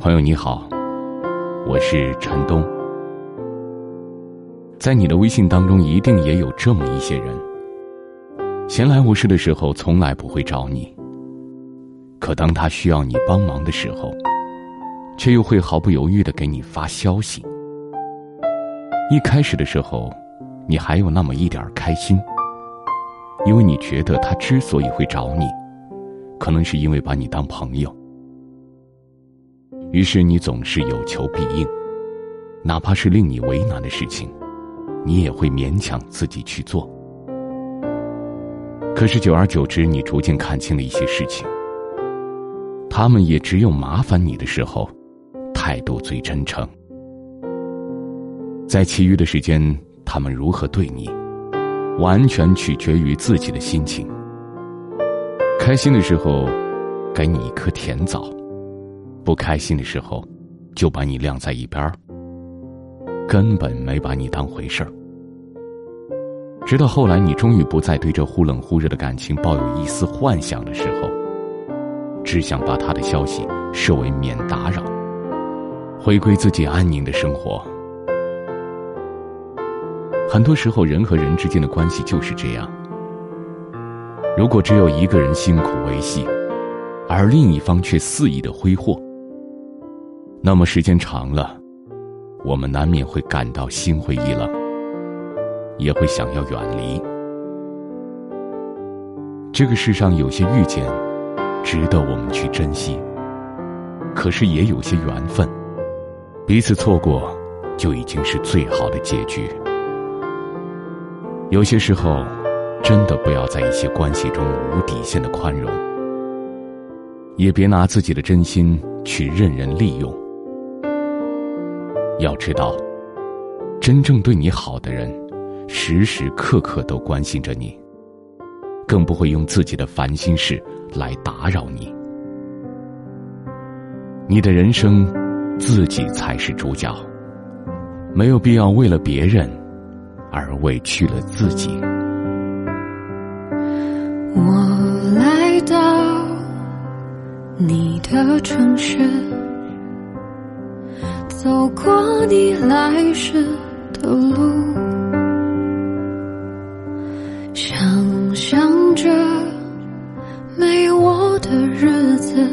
朋友你好，我是陈东。在你的微信当中，一定也有这么一些人，闲来无事的时候从来不会找你，可当他需要你帮忙的时候，却又会毫不犹豫的给你发消息。一开始的时候，你还有那么一点开心，因为你觉得他之所以会找你，可能是因为把你当朋友。于是你总是有求必应，哪怕是令你为难的事情，你也会勉强自己去做。可是久而久之，你逐渐看清了一些事情，他们也只有麻烦你的时候，态度最真诚。在其余的时间，他们如何对你，完全取决于自己的心情。开心的时候，给你一颗甜枣。不开心的时候，就把你晾在一边儿，根本没把你当回事儿。直到后来，你终于不再对这忽冷忽热的感情抱有一丝幻想的时候，只想把他的消息设为免打扰，回归自己安宁的生活。很多时候，人和人之间的关系就是这样：如果只有一个人辛苦维系，而另一方却肆意的挥霍。那么时间长了，我们难免会感到心灰意冷，也会想要远离。这个世上有些遇见，值得我们去珍惜；可是也有些缘分，彼此错过，就已经是最好的结局。有些时候，真的不要在一些关系中无底线的宽容，也别拿自己的真心去任人利用。要知道，真正对你好的人，时时刻刻都关心着你，更不会用自己的烦心事来打扰你。你的人生，自己才是主角，没有必要为了别人而委屈了自己。我来到你的城市。走过你来时的路，想象着没有我的日子，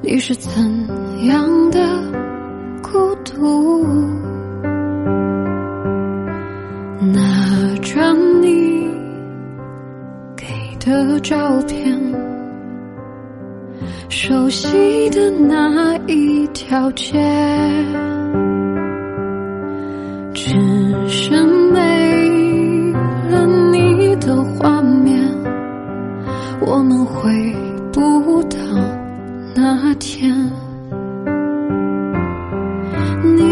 你是怎样的孤独？拿着你给的照片。熟悉的那一条街，只剩没了你的画面，我们回不到那天。你